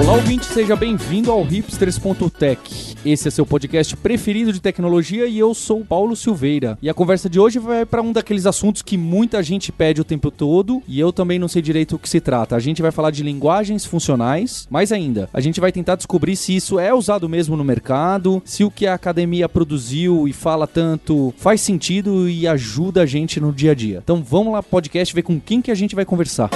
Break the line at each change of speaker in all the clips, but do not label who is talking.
Olá, ouvinte, seja bem-vindo ao hipsters.tech. Esse é seu podcast preferido de tecnologia e eu sou Paulo Silveira. E a conversa de hoje vai para um daqueles assuntos que muita gente pede o tempo todo e eu também não sei direito o que se trata. A gente vai falar de linguagens funcionais, mais ainda, a gente vai tentar descobrir se isso é usado mesmo no mercado, se o que a academia produziu e fala tanto faz sentido e ajuda a gente no dia a dia. Então vamos lá, podcast, ver com quem que a gente vai conversar.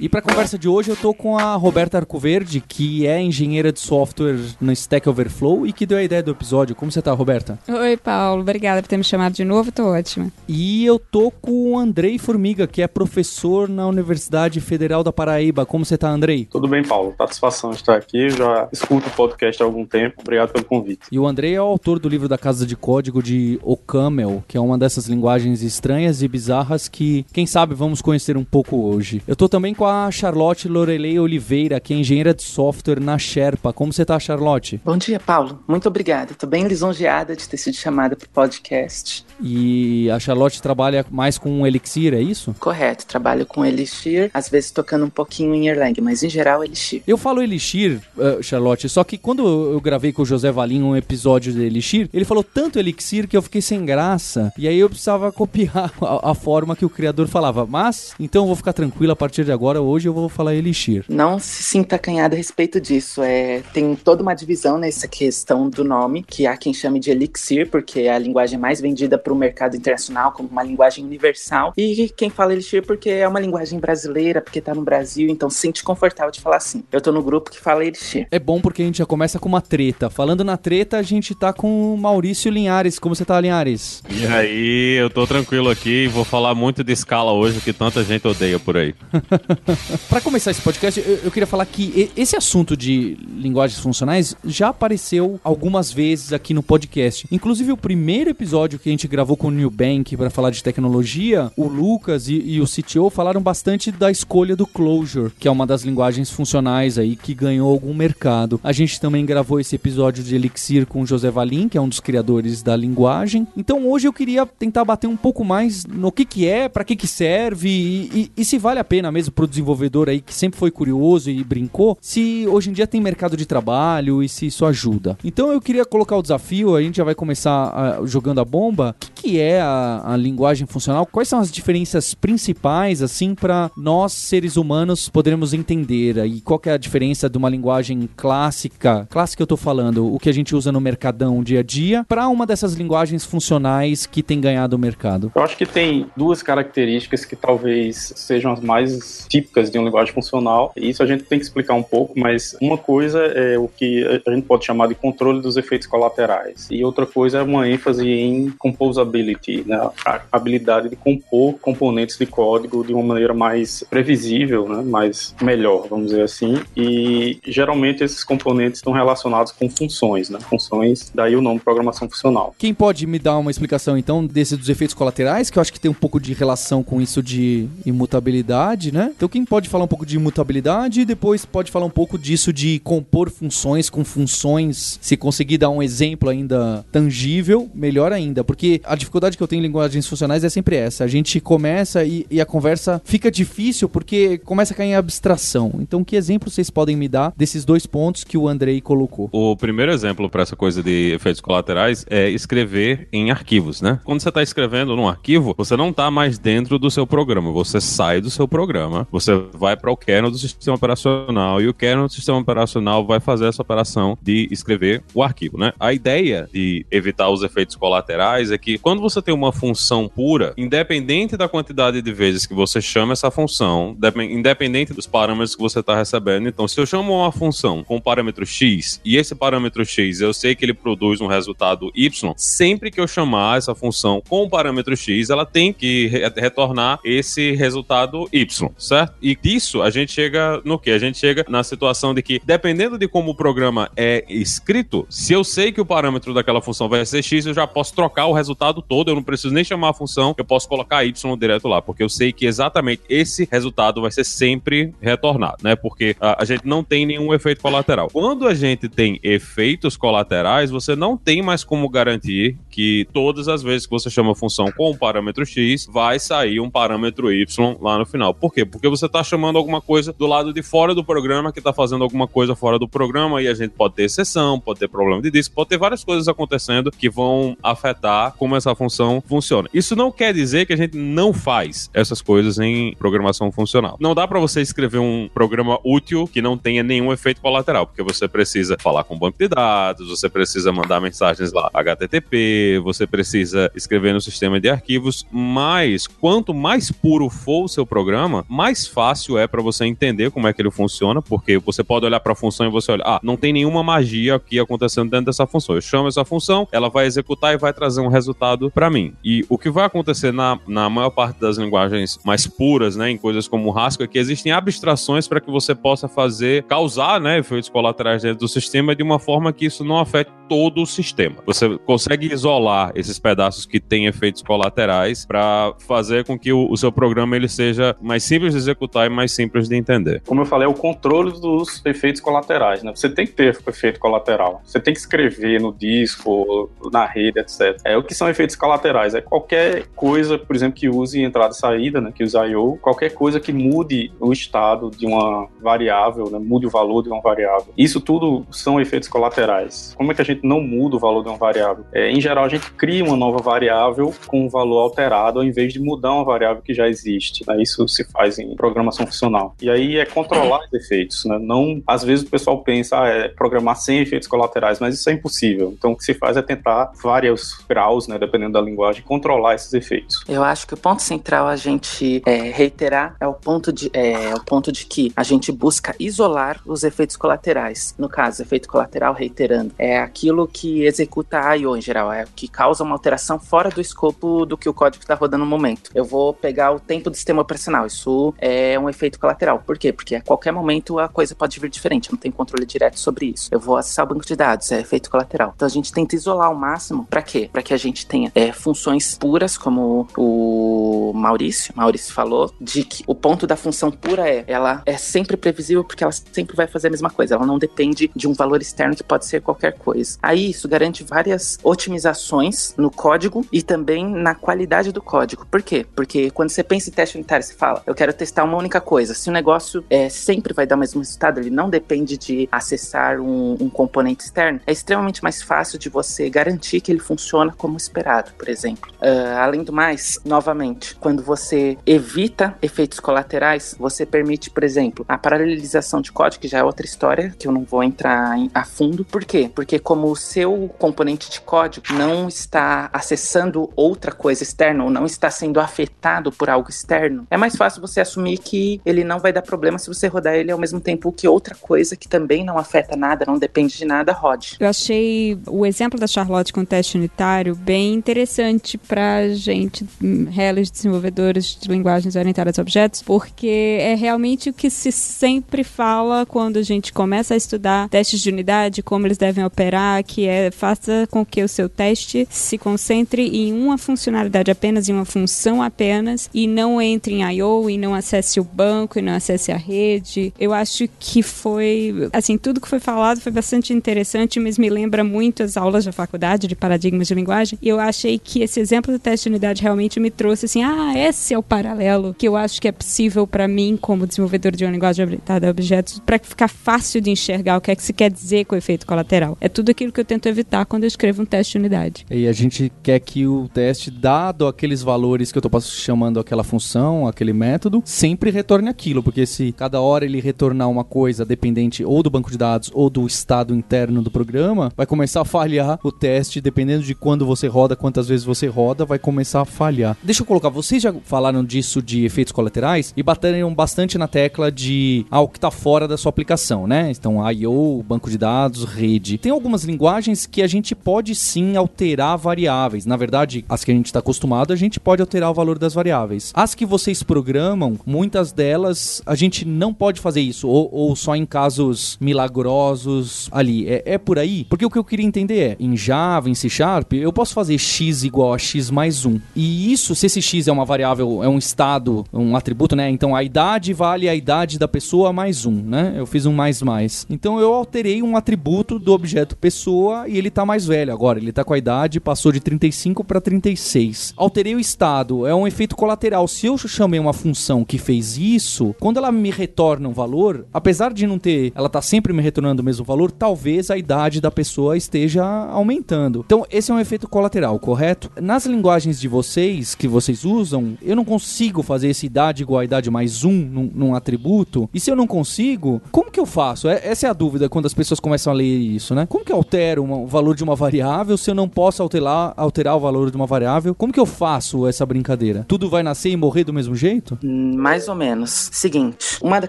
E para a conversa de hoje eu tô com a Roberta Arcoverde, que é engenheira de software no Stack Overflow e que deu a ideia do episódio. Como você tá, Roberta?
Oi, Paulo. Obrigada por ter me chamado de novo. Tô ótima.
E eu tô com o Andrei Formiga, que é professor na Universidade Federal da Paraíba. Como você tá, Andrei?
Tudo bem, Paulo. Satisfação estar aqui. Eu já escuto o podcast há algum tempo. Obrigado pelo convite.
E o Andrei é o autor do livro da Casa de Código de OCaml, que é uma dessas linguagens estranhas e bizarras que, quem sabe, vamos conhecer um pouco hoje. Eu tô também com a a Charlotte Lorelei Oliveira, que é engenheira de software na Sherpa. Como você está, Charlotte?
Bom dia, Paulo. Muito obrigada. Estou bem lisonjeada de ter sido chamada para o podcast.
E a Charlotte trabalha mais com Elixir, é isso?
Correto, trabalho com Elixir, às vezes tocando um pouquinho em Erlang, mas em geral Elixir.
Eu falo Elixir, uh, Charlotte, só que quando eu gravei com o José Valim um episódio de Elixir, ele falou tanto Elixir que eu fiquei sem graça. E aí eu precisava copiar a, a forma que o criador falava. Mas, então eu vou ficar tranquilo a partir de agora hoje eu vou falar Elixir.
Não se sinta acanhado a respeito disso. É, tem toda uma divisão nessa questão do nome, que há quem chame de Elixir, porque é a linguagem mais vendida para o mercado internacional, como uma linguagem universal. E quem fala Elixir porque é uma linguagem brasileira, porque está no Brasil, então se sente confortável de falar assim. Eu tô no grupo que fala Elixir.
É bom porque a gente já começa com uma treta. Falando na treta, a gente tá com o Maurício Linhares. Como você tá, Linhares?
E aí, eu tô tranquilo aqui, vou falar muito de escala hoje, que tanta gente odeia por aí.
Para começar esse podcast, eu, eu, queria falar que esse assunto de linguagens funcionais já apareceu algumas vezes aqui no podcast. Inclusive, o primeiro episódio que a gente gravou com o New Bank para falar de tecnologia, o Lucas e, e, o CTO falaram bastante da escolha do Clojure, que é uma das linguagens funcionais aí que ganhou algum mercado. A gente também gravou esse episódio de Elixir com o José Valim, que é um dos criadores da linguagem. Então, hoje eu queria tentar bater um pouco mais no que, que é, para que, que serve e, e, e se vale a pena mesmo o desenvolvedor aí que sempre foi curioso e brincou, se hoje em dia tem mercado de trabalho e se isso ajuda. Então eu queria colocar o desafio, a gente já vai começar uh, jogando a bomba. O que, que é a, a, linguagem funcional? Quais são as diferenças principais, assim, para nós, seres humanos, podermos entender? E qual é a diferença de uma linguagem clássica, clássica eu tô falando, o que a gente usa no mercadão dia a dia, para uma dessas linguagens funcionais que tem ganhado o mercado?
Eu acho que tem duas características que talvez sejam as mais típicas de uma linguagem funcional. Isso a gente tem que explicar um pouco, mas uma coisa é o que a gente pode chamar de controle dos efeitos colaterais. E outra coisa é uma ênfase em composability, né? a habilidade de compor componentes de código de uma maneira mais previsível, né? mais melhor, vamos dizer assim. E geralmente esses componentes estão relacionados com funções, né? funções, daí o nome programação funcional.
Quem pode me dar uma explicação então desses dos efeitos colaterais, que eu acho que tem um pouco de relação com isso de imutabilidade, né? Então quem pode falar um pouco de imutabilidade e depois pode falar um pouco disso de compor funções com funções. Se conseguir dar um exemplo ainda tangível, melhor ainda. Porque a dificuldade que eu tenho em linguagens funcionais é sempre essa. A gente começa e, e a conversa fica difícil porque começa a cair em abstração. Então, que exemplo vocês podem me dar desses dois pontos que o Andrei colocou?
O primeiro exemplo para essa coisa de efeitos colaterais é escrever em arquivos, né? Quando você está escrevendo num arquivo, você não está mais dentro do seu programa, você sai do seu programa, você vai para o kernel do sistema operacional e o kernel do sistema operacional vai fazer essa operação de escrever o arquivo, né? A ideia de evitar os efeitos colaterais é que quando você tem uma função pura, independente da quantidade de vezes que você chama essa função, independente dos parâmetros que você está recebendo, então se eu chamo uma função com parâmetro x e esse parâmetro x eu sei que ele produz um resultado y, sempre que eu chamar essa função com o parâmetro x, ela tem que re retornar esse resultado y, certo? E disso a gente chega no que? A gente chega na situação de que, dependendo de como o programa é escrito, se eu sei que o parâmetro daquela função vai ser x, eu já posso trocar o resultado todo, eu não preciso nem chamar a função, eu posso colocar y direto lá, porque eu sei que exatamente esse resultado vai ser sempre retornado, né? Porque a, a gente não tem nenhum efeito colateral. Quando a gente tem efeitos colaterais, você não tem mais como garantir que todas as vezes que você chama a função com o parâmetro x, vai sair um parâmetro y lá no final. Por quê? Porque você está chamando alguma coisa do lado de fora do programa que está fazendo alguma coisa fora do programa e a gente pode ter exceção, pode ter problema de disco, pode ter várias coisas acontecendo que vão afetar como essa função funciona. Isso não quer dizer que a gente não faz essas coisas em programação funcional. Não dá para você escrever um programa útil que não tenha nenhum efeito colateral, porque você precisa falar com o banco de dados, você precisa mandar mensagens lá HTTP, você precisa escrever no sistema de arquivos, mas quanto mais puro for o seu programa, mais fácil é para você entender como é que ele funciona, porque você pode olhar para a função e você olha, ah, não tem nenhuma magia aqui acontecendo dentro dessa função. Eu chamo essa função, ela vai executar e vai trazer um resultado para mim. E o que vai acontecer na, na maior parte das linguagens mais puras, né, em coisas como Haskell, é que existem abstrações para que você possa fazer, causar, né, efeitos colaterais dentro do sistema de uma forma que isso não afete todo o sistema. Você consegue isolar esses pedaços que têm efeitos colaterais para fazer com que o, o, seu programa ele seja mais simples de executar e mais simples de entender.
Como eu falei, é o controle dos efeitos colaterais, né? Você tem que ter efeito colateral. Você tem que escrever no disco, na rede, etc. É o que são efeitos colaterais. É qualquer coisa, por exemplo, que use entrada e saída, né? Que use I/O, qualquer coisa que mude o estado de uma variável, né? Mude o valor de uma variável. Isso tudo são efeitos colaterais. Como é que a gente não muda o valor de uma variável? É, em geral, a gente cria uma nova variável com um valor alterado, ao invés de mudar uma variável que já existe. Né? Isso se faz em programação funcional. E aí é controlar os efeitos. Né? Não, às vezes o pessoal pensa, ah, é programar sem efeitos colaterais, mas isso é impossível. Então, o que se faz é tentar vários graus, né, dependendo da linguagem, controlar esses efeitos.
Eu acho que o ponto central a gente é, reiterar é o ponto de é, o ponto de que a gente busca isolar os efeitos colaterais. No caso, efeito colateral, reiterando, é aquilo que executa a I/O em geral, é o que causa uma alteração fora do escopo do que o código está rodando no momento. Eu vou pegar o tempo do sistema operacional. Isso é um efeito colateral. Por quê? Porque a qualquer momento a coisa pode vir diferente. Não tenho controle direto sobre isso. Eu vou acessar o banco de dados, é efeito colateral. Então a gente tenta isolar ao máximo. Para quê? Para que a gente tenha é, funções puras, como o Maurício, Maurício falou, de que o ponto da função pura é ela é sempre previsível porque ela sempre vai fazer a mesma coisa. Ela não depende de um valor externo que pode ser qualquer coisa. Aí isso garante várias otimizações no código e também na qualidade do código. Por quê? Porque quando você pensa em teste unitário, você fala, eu quero testar uma única coisa. Se o negócio é, sempre vai dar o mesmo resultado, ele não depende de acessar um, um componente externo, é extremamente mais fácil de você garantir que ele funciona como esperado, por exemplo. Uh, além do mais, novamente, quando você evita efeitos colaterais, você permite, por exemplo, a paralelização de código, que já é outra história, que eu não vou entrar em, a fundo. Por quê? Porque como o seu componente de código não está acessando outra coisa externa ou não está sendo afetado por algo externo, é mais fácil você assumir que ele não vai dar problema se você rodar ele ao mesmo tempo que outra coisa que também não afeta nada, não depende de nada, rode.
Eu achei o exemplo da Charlotte com o teste unitário bem interessante para gente, réis desenvolvedores de linguagens orientadas a objetos, porque é realmente o que se sempre fala quando a gente começa a estudar testes de unidade, como eles devem operar, que é faça com que o seu teste se concentre em uma funcionalidade apenas, em uma função apenas, e não entre em I/O e não acesse o banco e não acesse a rede. Eu acho que foi, assim, tudo que foi falado foi bastante interessante, mas me lembra muito as aulas da faculdade de paradigmas de linguagem. E eu achei que esse exemplo do teste de unidade realmente me trouxe assim, ah, esse é o paralelo que eu acho que é possível para mim como desenvolvedor de uma linguagem orientada a objetos, para ficar fácil de enxergar o que é que se quer dizer com o efeito colateral. É tudo aquilo que eu tento evitar quando eu escrevo um teste de unidade.
E a gente quer que o teste, dado aqueles valores que eu estou chamando aquela função, aquele método, sempre retorne aquilo, porque se cada hora ele retornar uma coisa dependente ou do banco de dados ou do estado interno do programa, vai começar a falhar o teste, dependendo de quando você roda, quantas vezes você roda, vai começar a falhar. Deixa eu colocar, vocês já falaram disso de efeitos colaterais e bateram bastante na tecla de algo que está fora da sua aplicação, né? Então, I/O, banco de dados, rede. Tem algumas linguagens que a gente pode sim alterar variáveis. Na verdade, as que a gente está acostumado, a gente pode alterar o valor das variáveis. As que vocês programam, muitas delas a gente não pode fazer isso, ou, ou só em casos milagrosos ali. É, é por aí? Porque o que eu queria entender é, em Java, em C Sharp, eu posso fazer x igual a x mais 1. E isso, se esse x é uma variável, é um estado, um atributo, né? Então a idade vale a idade da pessoa mais 1, né? Eu fiz um mais mais. Então eu alterei um atributo do objeto pessoa e ele tá mais velho agora. Ele tá com a idade, passou de 35 para 36. Alterei o estado, é um efeito colateral. Se eu chamei uma função que fez isso, quando ela me retorna um valor, apesar de não ter, ela tá sempre me retornando o mesmo valor, talvez a idade da pessoa esteja aumentando. Então, esse é um efeito colateral, correto? Nas linguagens de vocês, que vocês usam, eu não consigo fazer essa idade igual a idade mais um num, num atributo. E se eu não consigo, como que eu faço? É, essa é a dúvida quando as pessoas começam a ler isso, né? Como que eu altero uma, o valor de uma variável se eu não posso alterar, alterar o valor de uma variável? Como que eu faço essa brincadeira? Tudo vai nascer e morrer do mesmo jeito?
Mais ou menos. Seguinte, uma da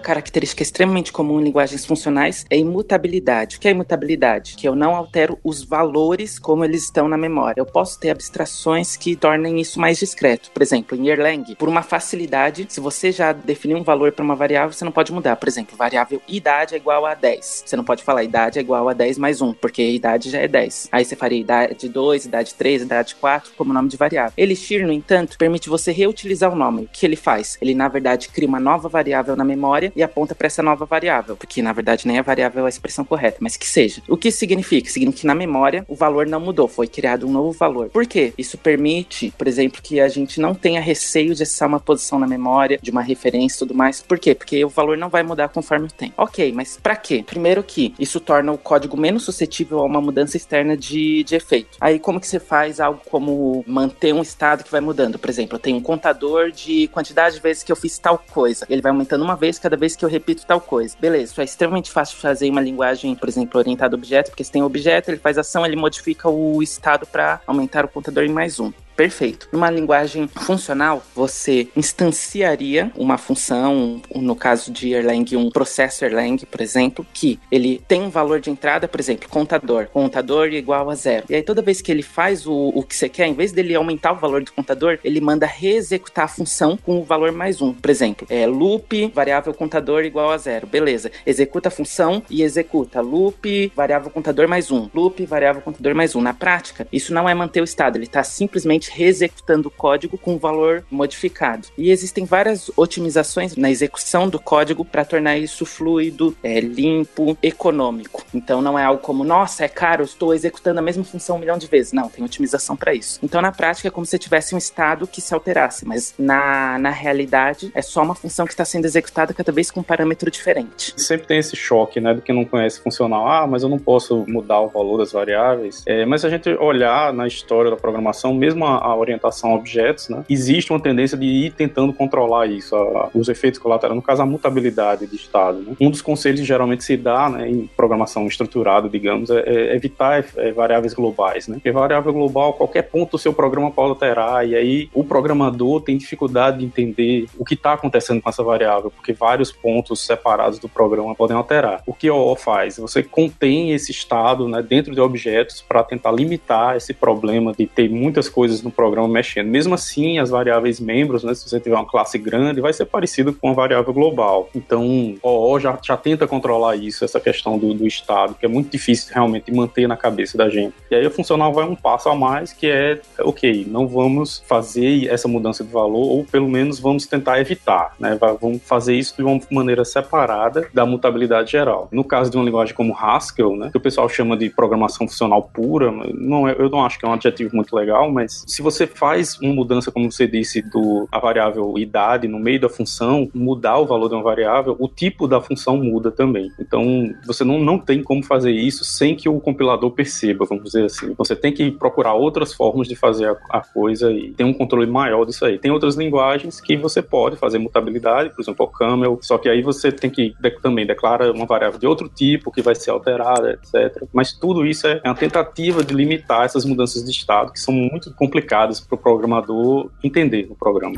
característica extremamente comum em linguagens funcionais é imutabilidade. O que é imutabilidade? Que eu não altero os valores como eles estão na memória. Eu posso ter abstrações que tornem isso mais discreto. Por exemplo, em Erlang, por uma facilidade, se você já definiu um valor para uma variável, você não pode mudar. Por exemplo, variável idade é igual a 10. Você não pode falar idade é igual a 10 mais 1, porque idade já é 10. Aí você faria idade 2, idade 3, idade 4 como nome de variável. Elixir, no entanto, permite você reutilizar o nome. O que ele faz? Ele, na verdade, cria uma nova variável na memória e aponta para essa nova variável, porque na verdade nem a variável é a expressão correta, mas que seja. O que significa? Significa que na memória o valor não mudou, foi criado um novo valor. Por quê? Isso permite, por exemplo, que a gente não tenha receio de acessar uma posição na memória, de uma referência e tudo mais. Por quê? Porque o valor não vai mudar conforme o tempo. Ok, mas para quê? Primeiro que isso torna o código menos suscetível a uma mudança externa de, de efeito. Aí como que você faz algo como manter um estado que vai mudando? Por exemplo, eu tenho um contador de quantidade de vezes que eu fiz tal coisa. Ele vai aumentando uma vez cada vez que eu repito tal coisa. Beleza, isso é extremamente fácil fazer uma linguagem, por exemplo, orientada a objeto, porque você tem um objeto, ele faz ação, ele modifica o estado para aumentar o contador em mais um. Perfeito. Numa linguagem funcional, você instanciaria uma função, no caso de Erlang, um processo Erlang, por exemplo, que ele tem um valor de entrada, por exemplo, contador. Contador igual a zero. E aí, toda vez que ele faz o, o que você quer, em vez dele aumentar o valor do contador, ele manda reexecutar a função com o valor mais um. Por exemplo, é loop, variável contador igual a zero. Beleza. Executa a função e executa loop, variável contador mais um. Loop, variável contador mais um. Na prática, isso não é manter o estado, ele está simplesmente reexecutando o código com valor modificado. E existem várias otimizações na execução do código para tornar isso fluido, é, limpo, econômico. Então não é algo como, nossa, é caro, estou executando a mesma função um milhão de vezes. Não, tem otimização para isso. Então na prática é como se tivesse um estado que se alterasse, mas na, na realidade é só uma função que está sendo executada cada vez com um parâmetro diferente.
Sempre tem esse choque, né, do que não conhece funcional. Ah, mas eu não posso mudar o valor das variáveis. É, mas se a gente olhar na história da programação, mesmo a, a orientação a objetos, né, existe uma tendência de ir tentando controlar isso, a, os efeitos colaterais, no caso a mutabilidade de estado. Né. Um dos conselhos que geralmente se dá né, em programação estruturada, digamos, é, é evitar é, variáveis globais. Né, porque variável global, qualquer ponto do seu programa pode alterar, e aí o programador tem dificuldade de entender o que está acontecendo com essa variável, porque vários pontos separados do programa podem alterar. O que o OO faz? Você contém esse estado né, dentro de objetos para tentar limitar esse problema de ter muitas coisas no programa mexendo. Mesmo assim, as variáveis membros, né, se você tiver uma classe grande, vai ser parecido com uma variável global. Então, o OO já, já tenta controlar isso, essa questão do, do estado, que é muito difícil realmente manter na cabeça da gente. E aí o funcional vai um passo a mais, que é, ok, não vamos fazer essa mudança de valor, ou pelo menos vamos tentar evitar, né? Vamos fazer isso de uma maneira separada da mutabilidade geral. No caso de uma linguagem como Haskell, né, que o pessoal chama de programação funcional pura, não é, eu não acho que é um adjetivo muito legal, mas se você faz uma mudança, como você disse, do a variável idade no meio da função, mudar o valor de uma variável, o tipo da função muda também. Então, você não, não tem como fazer isso sem que o compilador perceba, vamos dizer assim. Você tem que procurar outras formas de fazer a, a coisa e ter um controle maior disso aí. Tem outras linguagens que você pode fazer mutabilidade, por exemplo, o Camel, só que aí você tem que de, também declara uma variável de outro tipo que vai ser alterada, etc. Mas tudo isso é uma tentativa de limitar essas mudanças de estado que são muito complicadas complicadas para o programador entender o programa.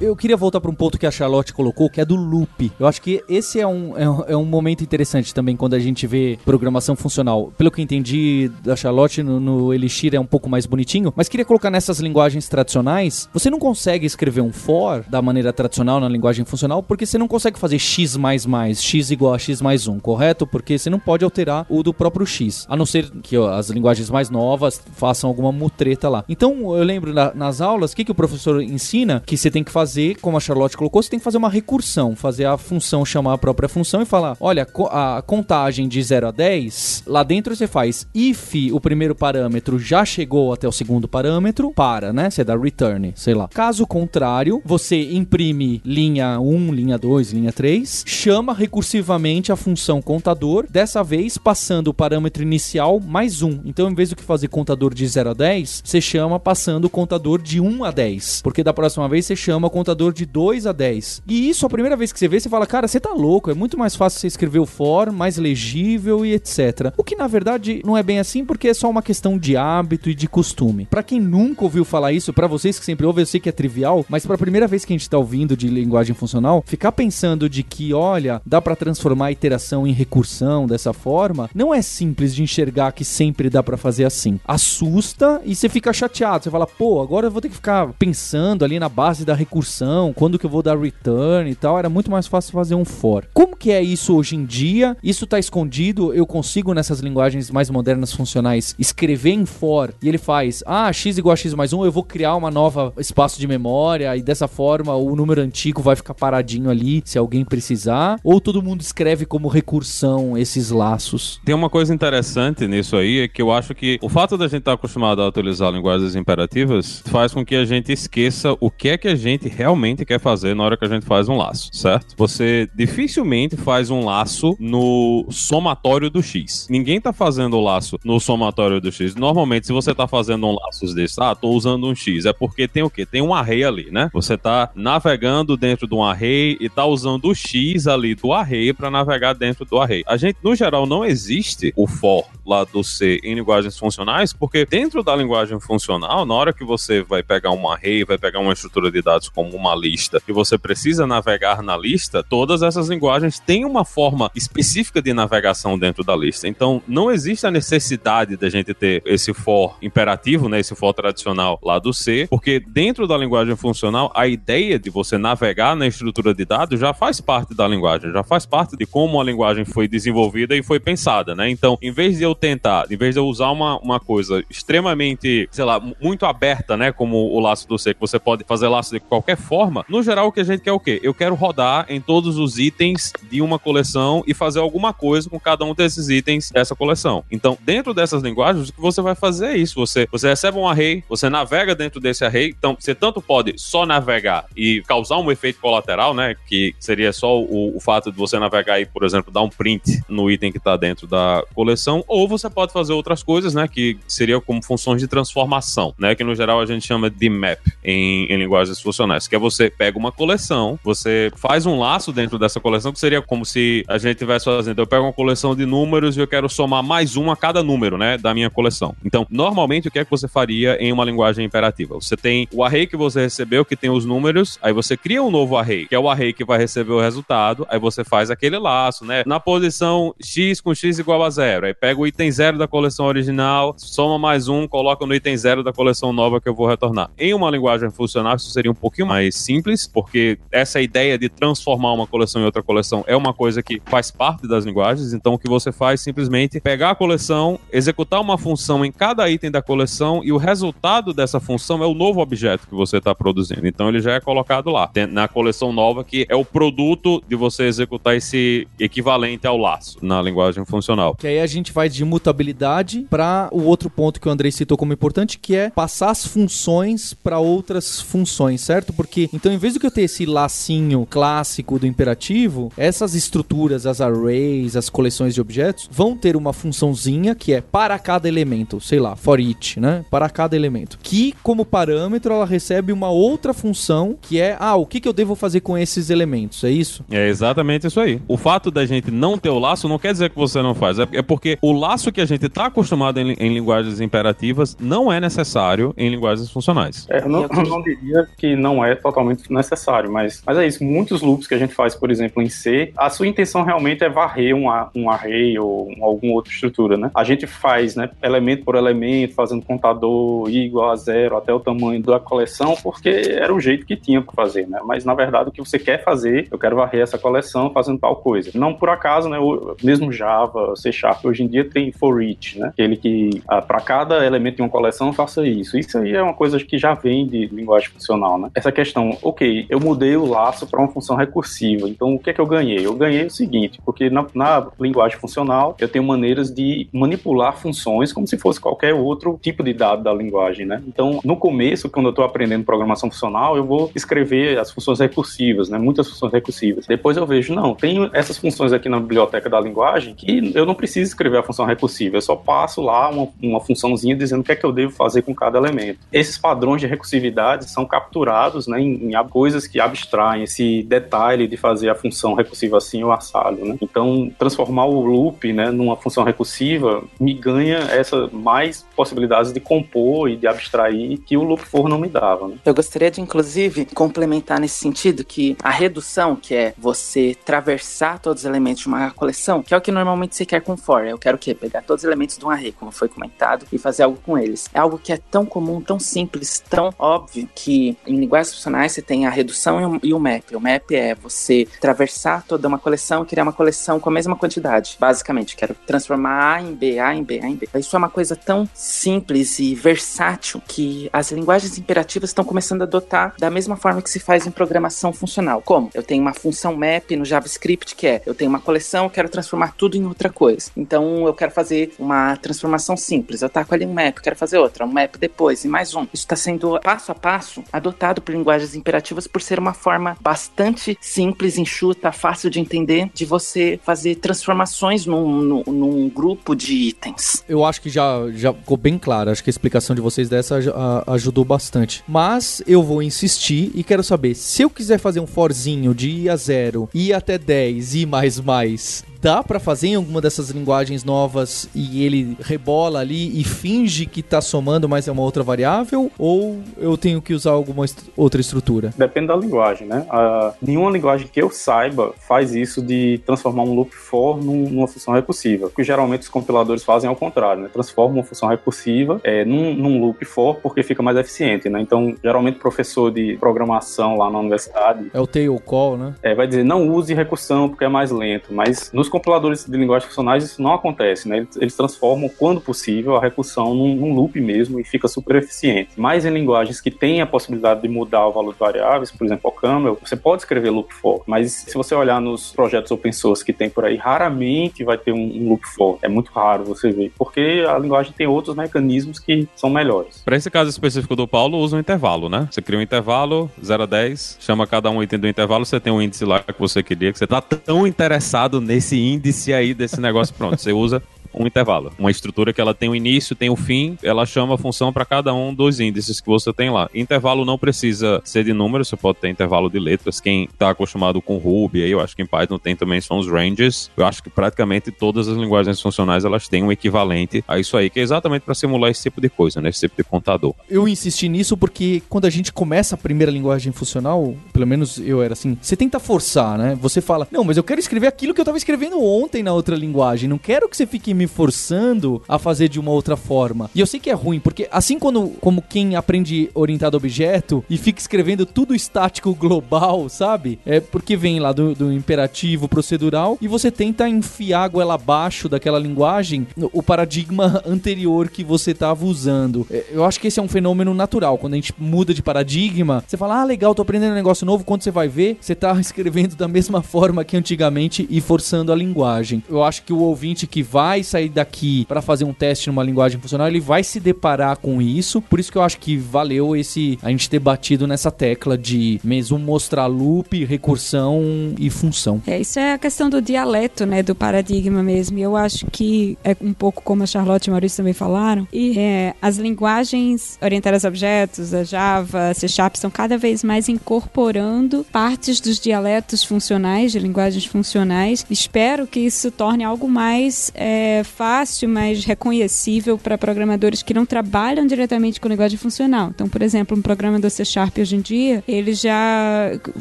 Eu queria voltar para um ponto que a Charlotte colocou, que é do loop. Eu acho que esse é um, é um, é um momento interessante também quando a gente vê programação funcional. Pelo que entendi da Charlotte, no, no Elixir é um pouco mais bonitinho, mas queria colocar nessas linguagens tradicionais, você não consegue escrever um for da maneira tradicional na linguagem funcional, porque você não consegue fazer x mais mais, x igual a x mais 1, correto? Porque você não pode alterar o do próprio x, a não ser que ó, as linguagens mais novas façam alguma mutreta lá. Então, eu lembro na, nas aulas, o que, que o professor ensina? Que você tem que fazer fazer, como a Charlotte colocou, você tem que fazer uma recursão, fazer a função chamar a própria função e falar: olha, a contagem de 0 a 10, lá dentro você faz if o primeiro parâmetro já chegou até o segundo parâmetro, para, né? Você dá return, sei lá. Caso contrário, você imprime linha 1, linha 2, linha 3, chama recursivamente a função contador, dessa vez passando o parâmetro inicial mais 1. Então, em vez do que fazer contador de 0 a 10, você chama passando o contador de 1 a 10. Porque da próxima vez você chama contador de 2 a 10. E isso, a primeira vez que você vê, você fala, cara, você tá louco, é muito mais fácil você escrever o for, mais legível e etc. O que na verdade não é bem assim, porque é só uma questão de hábito e de costume. Para quem nunca ouviu falar isso, para vocês que sempre ouvem, eu sei que é trivial, mas para a primeira vez que a gente tá ouvindo de linguagem funcional, ficar pensando de que, olha, dá para transformar a iteração em recursão dessa forma, não é simples de enxergar que sempre dá para fazer assim. Assusta e você fica chateado, você fala, pô, agora eu vou ter que ficar pensando ali na base da recursão recursão, quando que eu vou dar return e tal, era muito mais fácil fazer um for. Como que é isso hoje em dia? Isso está escondido, eu consigo nessas linguagens mais modernas funcionais escrever em for e ele faz, ah, x igual a x mais 1, eu vou criar uma nova espaço de memória e dessa forma o número antigo vai ficar paradinho ali se alguém precisar, ou todo mundo escreve como recursão esses laços?
Tem uma coisa interessante nisso aí, é que eu acho que o fato da gente estar tá acostumado a utilizar linguagens imperativas faz com que a gente esqueça o que é que a gente realmente quer fazer na hora que a gente faz um laço, certo? Você dificilmente faz um laço no somatório do X. Ninguém tá fazendo o laço no somatório do X. Normalmente, se você tá fazendo um laço desse, ah, tô usando um X, é porque tem o quê? Tem um array ali, né? Você tá navegando dentro de um array e tá usando o X ali do array para navegar dentro do array. A gente, no geral, não existe o for lá do C em linguagens funcionais, porque dentro da linguagem funcional, na hora que você vai pegar um array, vai pegar uma estrutura de dados como uma lista e você precisa navegar na lista, todas essas linguagens têm uma forma específica de navegação dentro da lista. Então, não existe a necessidade da gente ter esse for imperativo, né, esse for tradicional lá do C, porque dentro da linguagem funcional, a ideia de você navegar na estrutura de dados já faz parte da linguagem, já faz parte de como a linguagem foi desenvolvida e foi pensada, né? Então, em vez de eu tentar, em vez de eu usar uma, uma coisa extremamente, sei lá, muito aberta, né, como o laço do C, que você pode fazer laço de qualquer forma, no geral o que a gente quer é o quê? Eu quero rodar em todos os itens de uma coleção e fazer alguma coisa com cada um desses itens dessa coleção. Então, dentro dessas linguagens, o que você vai fazer é isso. Você, você recebe um array, você navega dentro desse array, então você tanto pode só navegar e causar um efeito colateral, né? Que seria só o, o fato de você navegar e, por exemplo, dar um print no item que está dentro da coleção, ou você pode fazer outras coisas, né? Que seria como funções de transformação, né? Que no geral a gente chama de map em, em linguagens funcionais que é você pega uma coleção, você faz um laço dentro dessa coleção, que seria como se a gente estivesse fazendo. Eu pego uma coleção de números e eu quero somar mais um a cada número, né, da minha coleção. Então, normalmente, o que é que você faria em uma linguagem imperativa? Você tem o array que você recebeu, que tem os números, aí você cria um novo array, que é o array que vai receber o resultado, aí você faz aquele laço, né, na posição x com x igual a zero. Aí pega o item zero da coleção original, soma mais um, coloca no item zero da coleção nova que eu vou retornar. Em uma linguagem funcional, isso seria um pouquinho mais mais simples, porque essa ideia de transformar uma coleção em outra coleção é uma coisa que faz parte das linguagens. Então, o que você faz é simplesmente pegar a coleção, executar uma função em cada item da coleção e o resultado dessa função é o novo objeto que você está produzindo. Então, ele já é colocado lá, na coleção nova, que é o produto de você executar esse equivalente ao laço na linguagem funcional.
Que aí a gente vai de mutabilidade para o outro ponto que o Andrei citou como importante, que é passar as funções para outras funções, certo? Certo? Porque então, em vez do que eu ter esse lacinho clássico do imperativo, essas estruturas, as arrays, as coleções de objetos, vão ter uma funçãozinha que é para cada elemento, sei lá, for each, né? Para cada elemento. Que, como parâmetro, ela recebe uma outra função que é, ah, o que, que eu devo fazer com esses elementos? É isso?
É exatamente isso aí. O fato da gente não ter o laço não quer dizer que você não faz. É, é porque o laço que a gente está acostumado em, em, linguagens imperativas não é necessário em linguagens funcionais.
É, eu não, eu não diria que não é totalmente necessário, mas, mas é isso. Muitos loops que a gente faz, por exemplo, em C, a sua intenção realmente é varrer um, um array ou alguma outra estrutura, né? A gente faz, né, elemento por elemento, fazendo contador igual a zero até o tamanho da coleção, porque era o jeito que tinha para fazer, né? Mas na verdade o que você quer fazer, eu quero varrer essa coleção fazendo tal coisa. Não por acaso, né? Mesmo Java, C Sharp, hoje em dia tem for each, né? Aquele que ah, para cada elemento de uma coleção faça isso. Isso aí é uma coisa que já vem de linguagem funcional, né? Essa questão, ok, eu mudei o laço para uma função recursiva, então o que é que eu ganhei? Eu ganhei o seguinte, porque na, na linguagem funcional eu tenho maneiras de manipular funções como se fosse qualquer outro tipo de dado da linguagem, né? Então, no começo, quando eu estou aprendendo programação funcional, eu vou escrever as funções recursivas, né? Muitas funções recursivas. Depois eu vejo, não, tem essas funções aqui na biblioteca da linguagem que eu não preciso escrever a função recursiva, eu só passo lá uma, uma funçãozinha dizendo o que é que eu devo fazer com cada elemento. Esses padrões de recursividade são capturados né, em, em coisas que abstraem esse detalhe de fazer a função recursiva assim ou assado, né? Então, transformar o loop, né, numa função recursiva me ganha essa mais possibilidades de compor e de abstrair que o loop for não me dava. Né?
Eu gostaria de, inclusive, complementar nesse sentido que a redução, que é você traversar todos os elementos de uma coleção, que é o que normalmente você quer com for. Eu quero o quê? Pegar todos os elementos de um array, como foi comentado, e fazer algo com eles. É algo que é tão comum, tão simples, tão óbvio que em linguagens funcionais você tem a redução e o map. O map é você traversar toda uma coleção e criar uma coleção com a mesma quantidade. Basicamente, quero transformar A em B, A em B, A em B. Isso é uma coisa tão simples e versátil que as linguagens imperativas estão começando a adotar da mesma forma que se faz em programação funcional. Como? Eu tenho uma função map no JavaScript que é, eu tenho uma coleção, eu quero transformar tudo em outra coisa. Então eu quero fazer uma transformação simples. Eu taco ali um map, quero fazer outra, um map depois e mais um. Isso está sendo passo a passo adotado por linguagens imperativas por ser uma forma bastante simples, enxuta, fácil de entender de você fazer transformações num, num, num grupo de itens.
Eu acho que já, já ficou bem claro. Acho que a explicação de vocês dessa ajudou bastante. Mas eu vou insistir e quero saber, se eu quiser fazer um forzinho de i a 0, i até 10, i mais mais, dá para fazer em alguma dessas linguagens novas e ele rebola ali e finge que tá somando, mas é uma outra variável? Ou eu tenho que usar alguma est outra estrutura?
Depende da linguagem, né? Uh, nenhuma linguagem que eu saiba faz isso de transformar um loop for num, numa função recursiva. O que geralmente os compiladores fazem ao contrário, né? Transformam uma função recursiva é, num, num loop for porque fica mais eficiente, né? Então, geralmente o professor de programação lá na universidade...
É o tail call, né?
É, vai dizer, não use recursão porque é mais lento, mas nos compiladores de linguagem funcionais isso não acontece, né? Eles, eles transformam, quando possível, a recursão num, num, loop mesmo e fica super eficiente. Mas em linguagens que têm a possibilidade de mudar o valor de variáveis, por exemplo, o Camel, você pode escrever loop for, mas se você olhar nos projetos open source que tem por aí, raramente vai ter um, um loop for. É muito raro você ver, porque a linguagem tem outros mecanismos que são melhores.
Para esse caso específico do Paulo, usa um intervalo, né? Você cria um intervalo, 0 a 10, chama cada um item do intervalo, você tem um índice lá que você queria, que você tá tão interessado nesse índice aí desse negócio, pronto. Você usa um intervalo. Uma estrutura que ela tem o um início, tem o um fim, ela chama a função para cada um dos índices que você tem lá. Intervalo não precisa ser de número, você pode ter intervalo de letras. Quem está acostumado com Ruby, aí eu acho que em Python tem também são os ranges. Eu acho que praticamente todas as linguagens funcionais elas têm um equivalente a isso aí, que é exatamente para simular esse tipo de coisa, né? Esse tipo de contador.
Eu insisti nisso porque quando a gente começa a primeira linguagem funcional, pelo menos eu era assim, você tenta forçar, né? Você fala, não, mas eu quero escrever aquilo que eu estava escrevendo ontem na outra linguagem. Não quero que você fique me forçando a fazer de uma outra forma. E eu sei que é ruim, porque assim quando, como quem aprende orientado a objeto e fica escrevendo tudo estático global, sabe? É porque vem lá do, do imperativo procedural e você tenta enfiar a goela abaixo daquela linguagem o paradigma anterior que você estava usando. É, eu acho que esse é um fenômeno natural. Quando a gente muda de paradigma, você fala, ah, legal, tô aprendendo um negócio novo. Quando você vai ver, você tá escrevendo da mesma forma que antigamente e forçando a linguagem. Eu acho que o ouvinte que vai sair daqui para fazer um teste numa linguagem funcional, ele vai se deparar com isso. Por isso que eu acho que valeu esse a gente ter batido nessa tecla de mesmo mostrar loop, recursão e função.
É, isso é a questão do dialeto, né, do paradigma mesmo. Eu acho que é um pouco como a Charlotte e Maurício também falaram. E é, as linguagens orientadas a objetos, a Java, a C Sharp, estão cada vez mais incorporando partes dos dialetos funcionais, de linguagens funcionais. Espero que isso torne algo mais é, fácil, mais reconhecível para programadores que não trabalham diretamente com linguagem funcional. Então, por exemplo, um programador C Sharp hoje em dia, ele já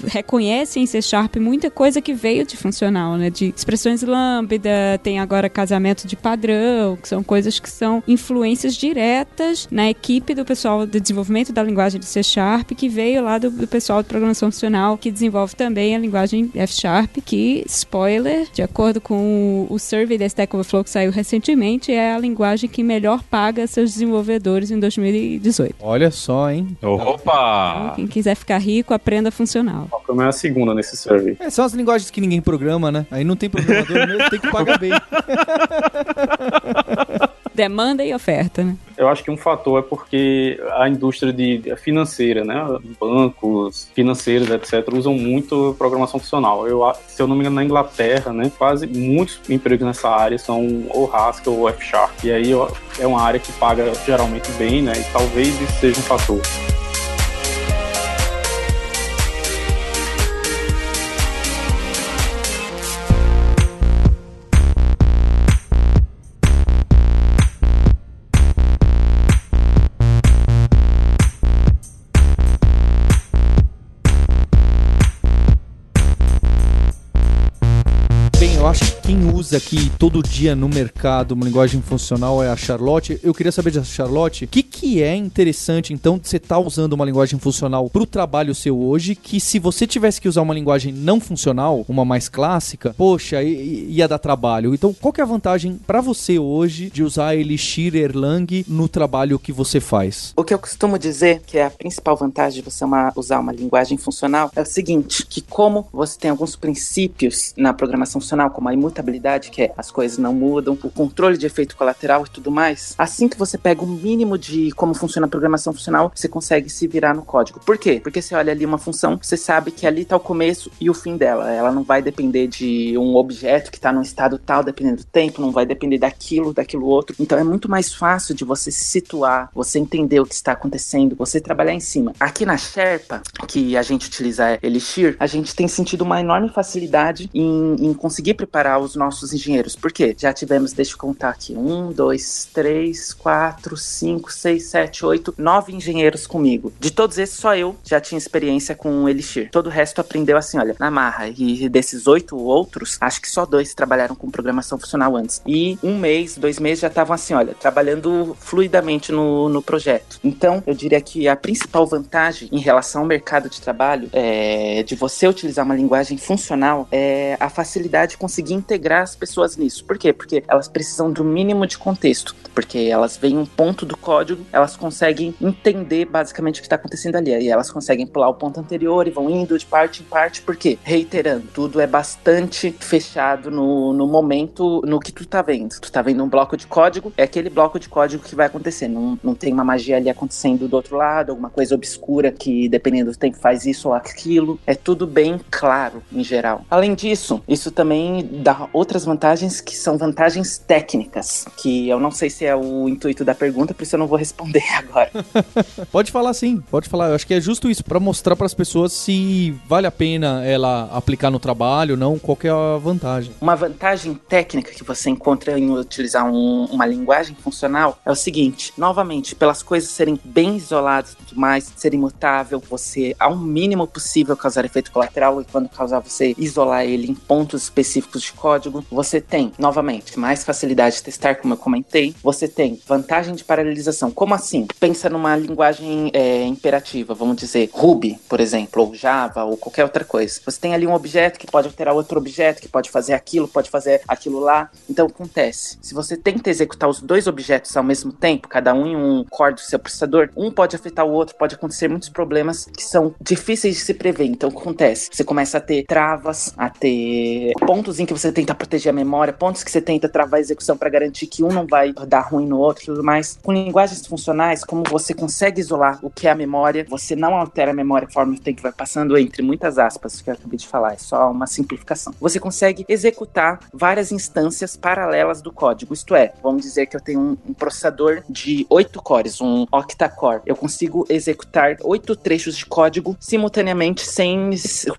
reconhece em C Sharp muita coisa que veio de funcional, né? De expressões lambda, tem agora casamento de padrão, que são coisas que são influências diretas na equipe do pessoal de desenvolvimento da linguagem de C Sharp, que veio lá do, do pessoal de programação funcional, que desenvolve também a linguagem F Sharp, que, spoiler, de acordo com o survey da Stack Overflow que saiu recentemente, é a linguagem que melhor paga seus desenvolvedores em 2018.
Olha só, hein?
Opa!
Então, quem quiser ficar rico, aprenda funcional.
Chrome é a segunda nesse survey.
É, são as linguagens que ninguém programa, né? Aí não tem programador mesmo, tem que pagar bem.
Demanda e oferta, né?
Eu acho que um fator é porque a indústria de financeira, né, bancos, financeiros, etc, usam muito programação funcional. Eu, se eu não me engano, na Inglaterra, né, quase muitos empregos nessa área são ou Haskell ou F Sharp. E aí é uma área que paga geralmente bem, né, e talvez isso seja um fator.
Aqui todo dia no mercado uma linguagem funcional é a Charlotte. Eu queria saber de Charlotte, o que, que é interessante, então, de você estar usando uma linguagem funcional para o trabalho seu hoje, que se você tivesse que usar uma linguagem não funcional, uma mais clássica, poxa, ia dar trabalho. Então, qual que é a vantagem para você hoje de usar Elixir Erlang no trabalho que você faz?
O que eu costumo dizer que é a principal vantagem de você uma- usar uma linguagem funcional é o seguinte, que como você tem alguns princípios na programação funcional, como a imutabilidade, que é as coisas não mudam, o controle de efeito colateral e tudo mais, assim que você pega o mínimo de como funciona a programação funcional, você consegue se virar no código. Por quê? Porque você olha ali uma função, você sabe que ali tá o começo e o fim dela. Ela não vai depender de um objeto que tá num estado tal, dependendo do tempo, não vai depender daquilo, daquilo outro. Então é muito mais fácil de você se situar, você entender o que está acontecendo, você trabalhar em cima. Aqui na Sherpa, que a gente utiliza Elixir, a gente tem sentido uma enorme facilidade em, em conseguir preparar os nossos engenheiros. Por quê? Já tivemos, deixa eu contar aqui, um, dois, três, quatro, cinco, seis, sete, oito, nove engenheiros comigo. De todos esses, só eu já tinha experiência com Elixir. Todo o resto aprendeu assim, olha, na marra. E desses oito outros, acho que só dois trabalharam com programação funcional antes. E um mês, dois meses já estavam assim, olha, trabalhando fluidamente no, no projeto. Então, eu diria que a principal vantagem em relação ao mercado de trabalho é de você utilizar uma linguagem funcional é a facilidade de conseguir integrar as pessoas nisso. Por quê? Porque elas precisam do mínimo de contexto. Porque elas veem um ponto do código, elas conseguem entender basicamente o que está acontecendo ali. E elas conseguem pular o ponto anterior e vão indo de parte em parte. Por quê? Reiterando, tudo é bastante fechado no, no momento, no que tu tá vendo. Tu tá vendo um bloco de código, é aquele bloco de código que vai acontecer. Não, não tem uma magia ali acontecendo do outro lado, alguma coisa obscura que, dependendo do tempo, faz isso ou aquilo. É tudo bem claro, em geral. Além disso, isso também dá outras vantagens que são vantagens técnicas, que eu não sei se é o intuito da pergunta, por isso eu não vou responder agora.
Pode falar sim, pode falar. Eu acho que é justo isso, para mostrar para as pessoas se vale a pena ela aplicar no trabalho, não, qual que é a vantagem.
Uma vantagem técnica que você encontra em utilizar um- uma linguagem funcional é o seguinte: novamente, pelas coisas serem bem isoladas e tudo mais, ser imutável, você, ao mínimo possível, causar efeito colateral e quando causar, você isolar ele em pontos específicos de código. Você tem, novamente, mais facilidade de testar, como eu comentei. Você tem vantagem de paralelização. Como assim? Pensa numa linguagem é, imperativa, vamos dizer, Ruby, por exemplo, ou Java, ou qualquer outra coisa. Você tem ali um objeto que pode alterar outro objeto, que pode fazer aquilo, pode fazer aquilo lá. Então acontece. Se você tenta executar os dois objetos ao mesmo tempo, cada um em um core do seu processador, um pode afetar o outro, pode acontecer muitos problemas que são difíceis de se prever. Então acontece. Você começa a ter travas, a ter pontos em que você tenta proteger a memória, pontos que você tenta travar a execução para garantir que um não vai dar ruim no outro e tudo mais. Com linguagens funcionais, como você consegue isolar o que é a memória, você não altera a memória conforme o tempo vai passando, entre muitas aspas, que eu acabei de falar, é só uma simplificação. Você consegue executar várias instâncias paralelas do código, isto é, vamos dizer que eu tenho um, um processador de oito cores, um octa-core. Eu consigo executar oito trechos de código simultaneamente, sem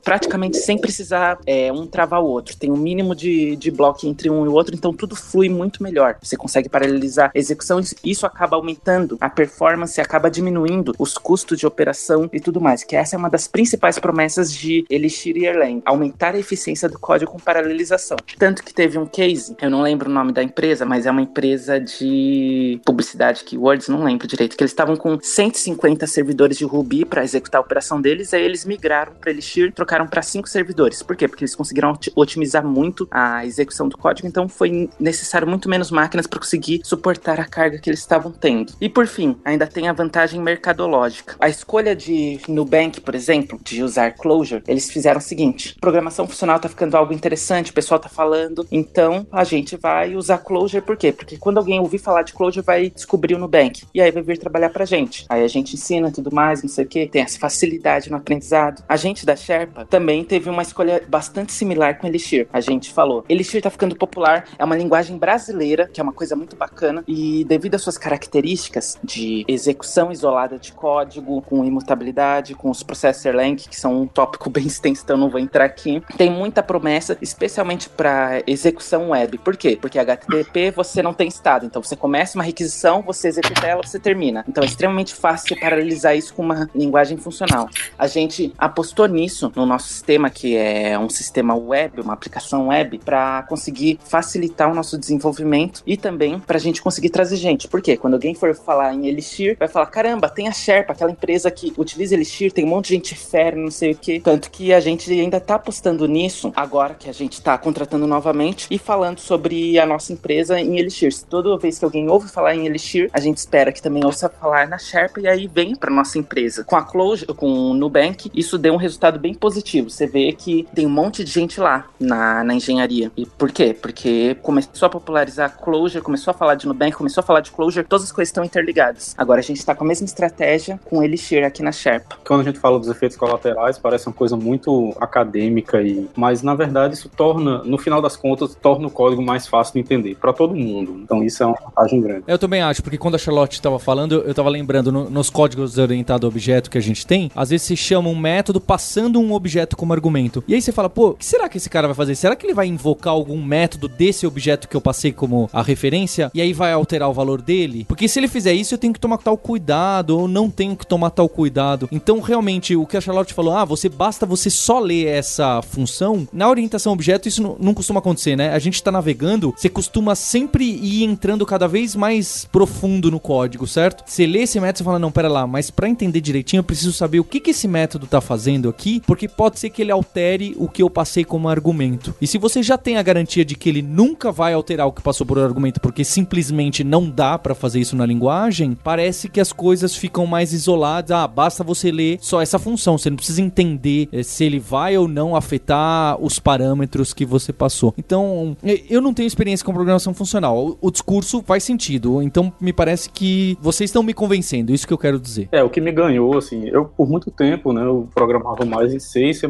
praticamente sem precisar é, um travar o outro. Tem um mínimo de, de bloco entre um e o outro, então tudo flui muito melhor. Você consegue paralelizar execuções, isso acaba aumentando a performance, acaba diminuindo os custos de operação e tudo mais, que essa é uma das principais promessas de Elixir e Erlang, aumentar a eficiência do código com paralelização. Tanto que teve um case, eu não lembro o nome da empresa, mas é uma empresa de publicidade, keywords, não lembro direito, que eles estavam com 150 servidores de Ruby para executar a operação deles, aí eles migraram para Elixir, trocaram para cinco servidores. Por quê? Porque eles conseguiram otimizar muito a execução do código, então foi necessário muito menos máquinas para conseguir suportar a carga que eles estavam tendo. E por fim, ainda tem a vantagem mercadológica. A escolha de Nubank, por exemplo, de usar Clojure, eles fizeram o seguinte: programação funcional tá ficando algo interessante, o pessoal tá falando, então a gente vai usar Clojure por quê? Porque quando alguém ouvir falar de Clojure vai descobrir o Nubank e aí vai vir trabalhar pra gente. Aí a gente ensina tudo mais, não sei o que, tem essa facilidade no aprendizado. A gente da Sherpa também teve uma escolha bastante similar com Elixir. A gente falou, Elixir tá ficando popular, é uma linguagem brasileira, que é uma coisa muito bacana, e devido às suas características de execução isolada de código, com imutabilidade, com os processos Erlang, que são um tópico bem extenso, então não vou entrar aqui, tem muita promessa, especialmente para execução web. Por quê? Porque HTTP você não tem estado, então você começa uma requisição, você executa ela, você termina. Então é extremamente fácil paralelizar isso com uma linguagem funcional. A gente apostou nisso no nosso sistema, que é um sistema web, uma aplicação web, para conseguir facilitar o nosso desenvolvimento e também para a gente conseguir trazer gente. Por quê? Quando alguém for falar em Elixir, vai falar: caramba, tem a Sherpa, aquela empresa que utiliza Elixir, tem um monte de gente fera, não sei o que. Tanto que a gente ainda tá apostando nisso agora que a gente tá contratando novamente e falando sobre a nossa empresa em Elixir. Toda vez que alguém ouve falar em Elixir, a gente espera que também ouça falar na Sherpa e aí vem para nossa empresa. Com a Close, com o Nubank, isso deu um resultado bem positivo. Você vê que tem um monte de gente lá na, na engenharia. E por quê? Porque começou a popularizar Clojure, começou a falar de Nubank, começou a falar de Clojure, todas as coisas estão interligadas. Agora a gente está com a mesma estratégia com Elixir aqui na Sherpa.
Quando a gente fala dos efeitos colaterais, parece uma coisa muito acadêmica e, mas na verdade isso torna, no final das contas, torna o código mais fácil de entender para todo mundo. Então isso é uma vantagem grande.
Eu também acho, porque quando a Charlotte estava falando, eu estava lembrando no, nos códigos orientados a objeto que a gente tem, às vezes se chama um método passando um objeto como argumento. E aí você fala, pô, o que será que esse cara vai fazer? Será que ele vai invocar algum método desse objeto que eu passei como a referência e aí vai alterar o valor dele? Porque se ele fizer isso, eu tenho que tomar tal cuidado ou não tenho que tomar tal cuidado. Então, realmente, o que a Charlotte falou, ah, você basta você só ler essa função, na orientação objeto isso não, costuma acontecer, né? A gente tá navegando, você costuma sempre ir entrando cada vez mais profundo no código, certo? Você lê esse método e fala, não, pera lá, mas para entender direitinho eu preciso saber o que, que esse método tá fazendo aqui, porque pode ser que ele altere o que eu passei como argumento. E se você já tem a garantia de que ele nunca vai alterar o que passou por argumento, porque simplesmente não dá para fazer isso na linguagem, parece que as coisas ficam mais isoladas. Ah, basta você ler só essa função, você não precisa entender eh, se ele vai ou não afetar os parâmetros que você passou. Então, eu não tenho experiência com programação funcional. O, discurso faz sentido, então me parece que vocês estão me convencendo, isso que eu quero dizer.
É, o que me ganhou, assim, eu por muito tempo, né, eu programava mais em C e C++.